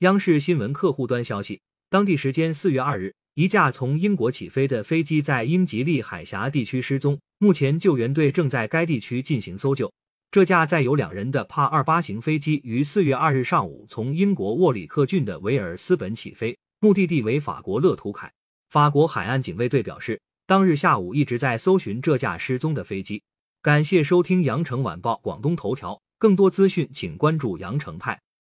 央视新闻客户端消息当地时间四月二日一架从英国起飞的飞机在英吉利海峡地区失踪目前救援队正在该地区进行搜救。这架载有两人的帕二八型飞机于四月二日上午从英国沃里克郡的维尔斯本起飞目的地为法国勒图凯。法国海岸警卫队表示当日下午一直在搜寻这架失踪的飞机。感谢收听羊城晚报广东头条更多资讯请关注羊城派。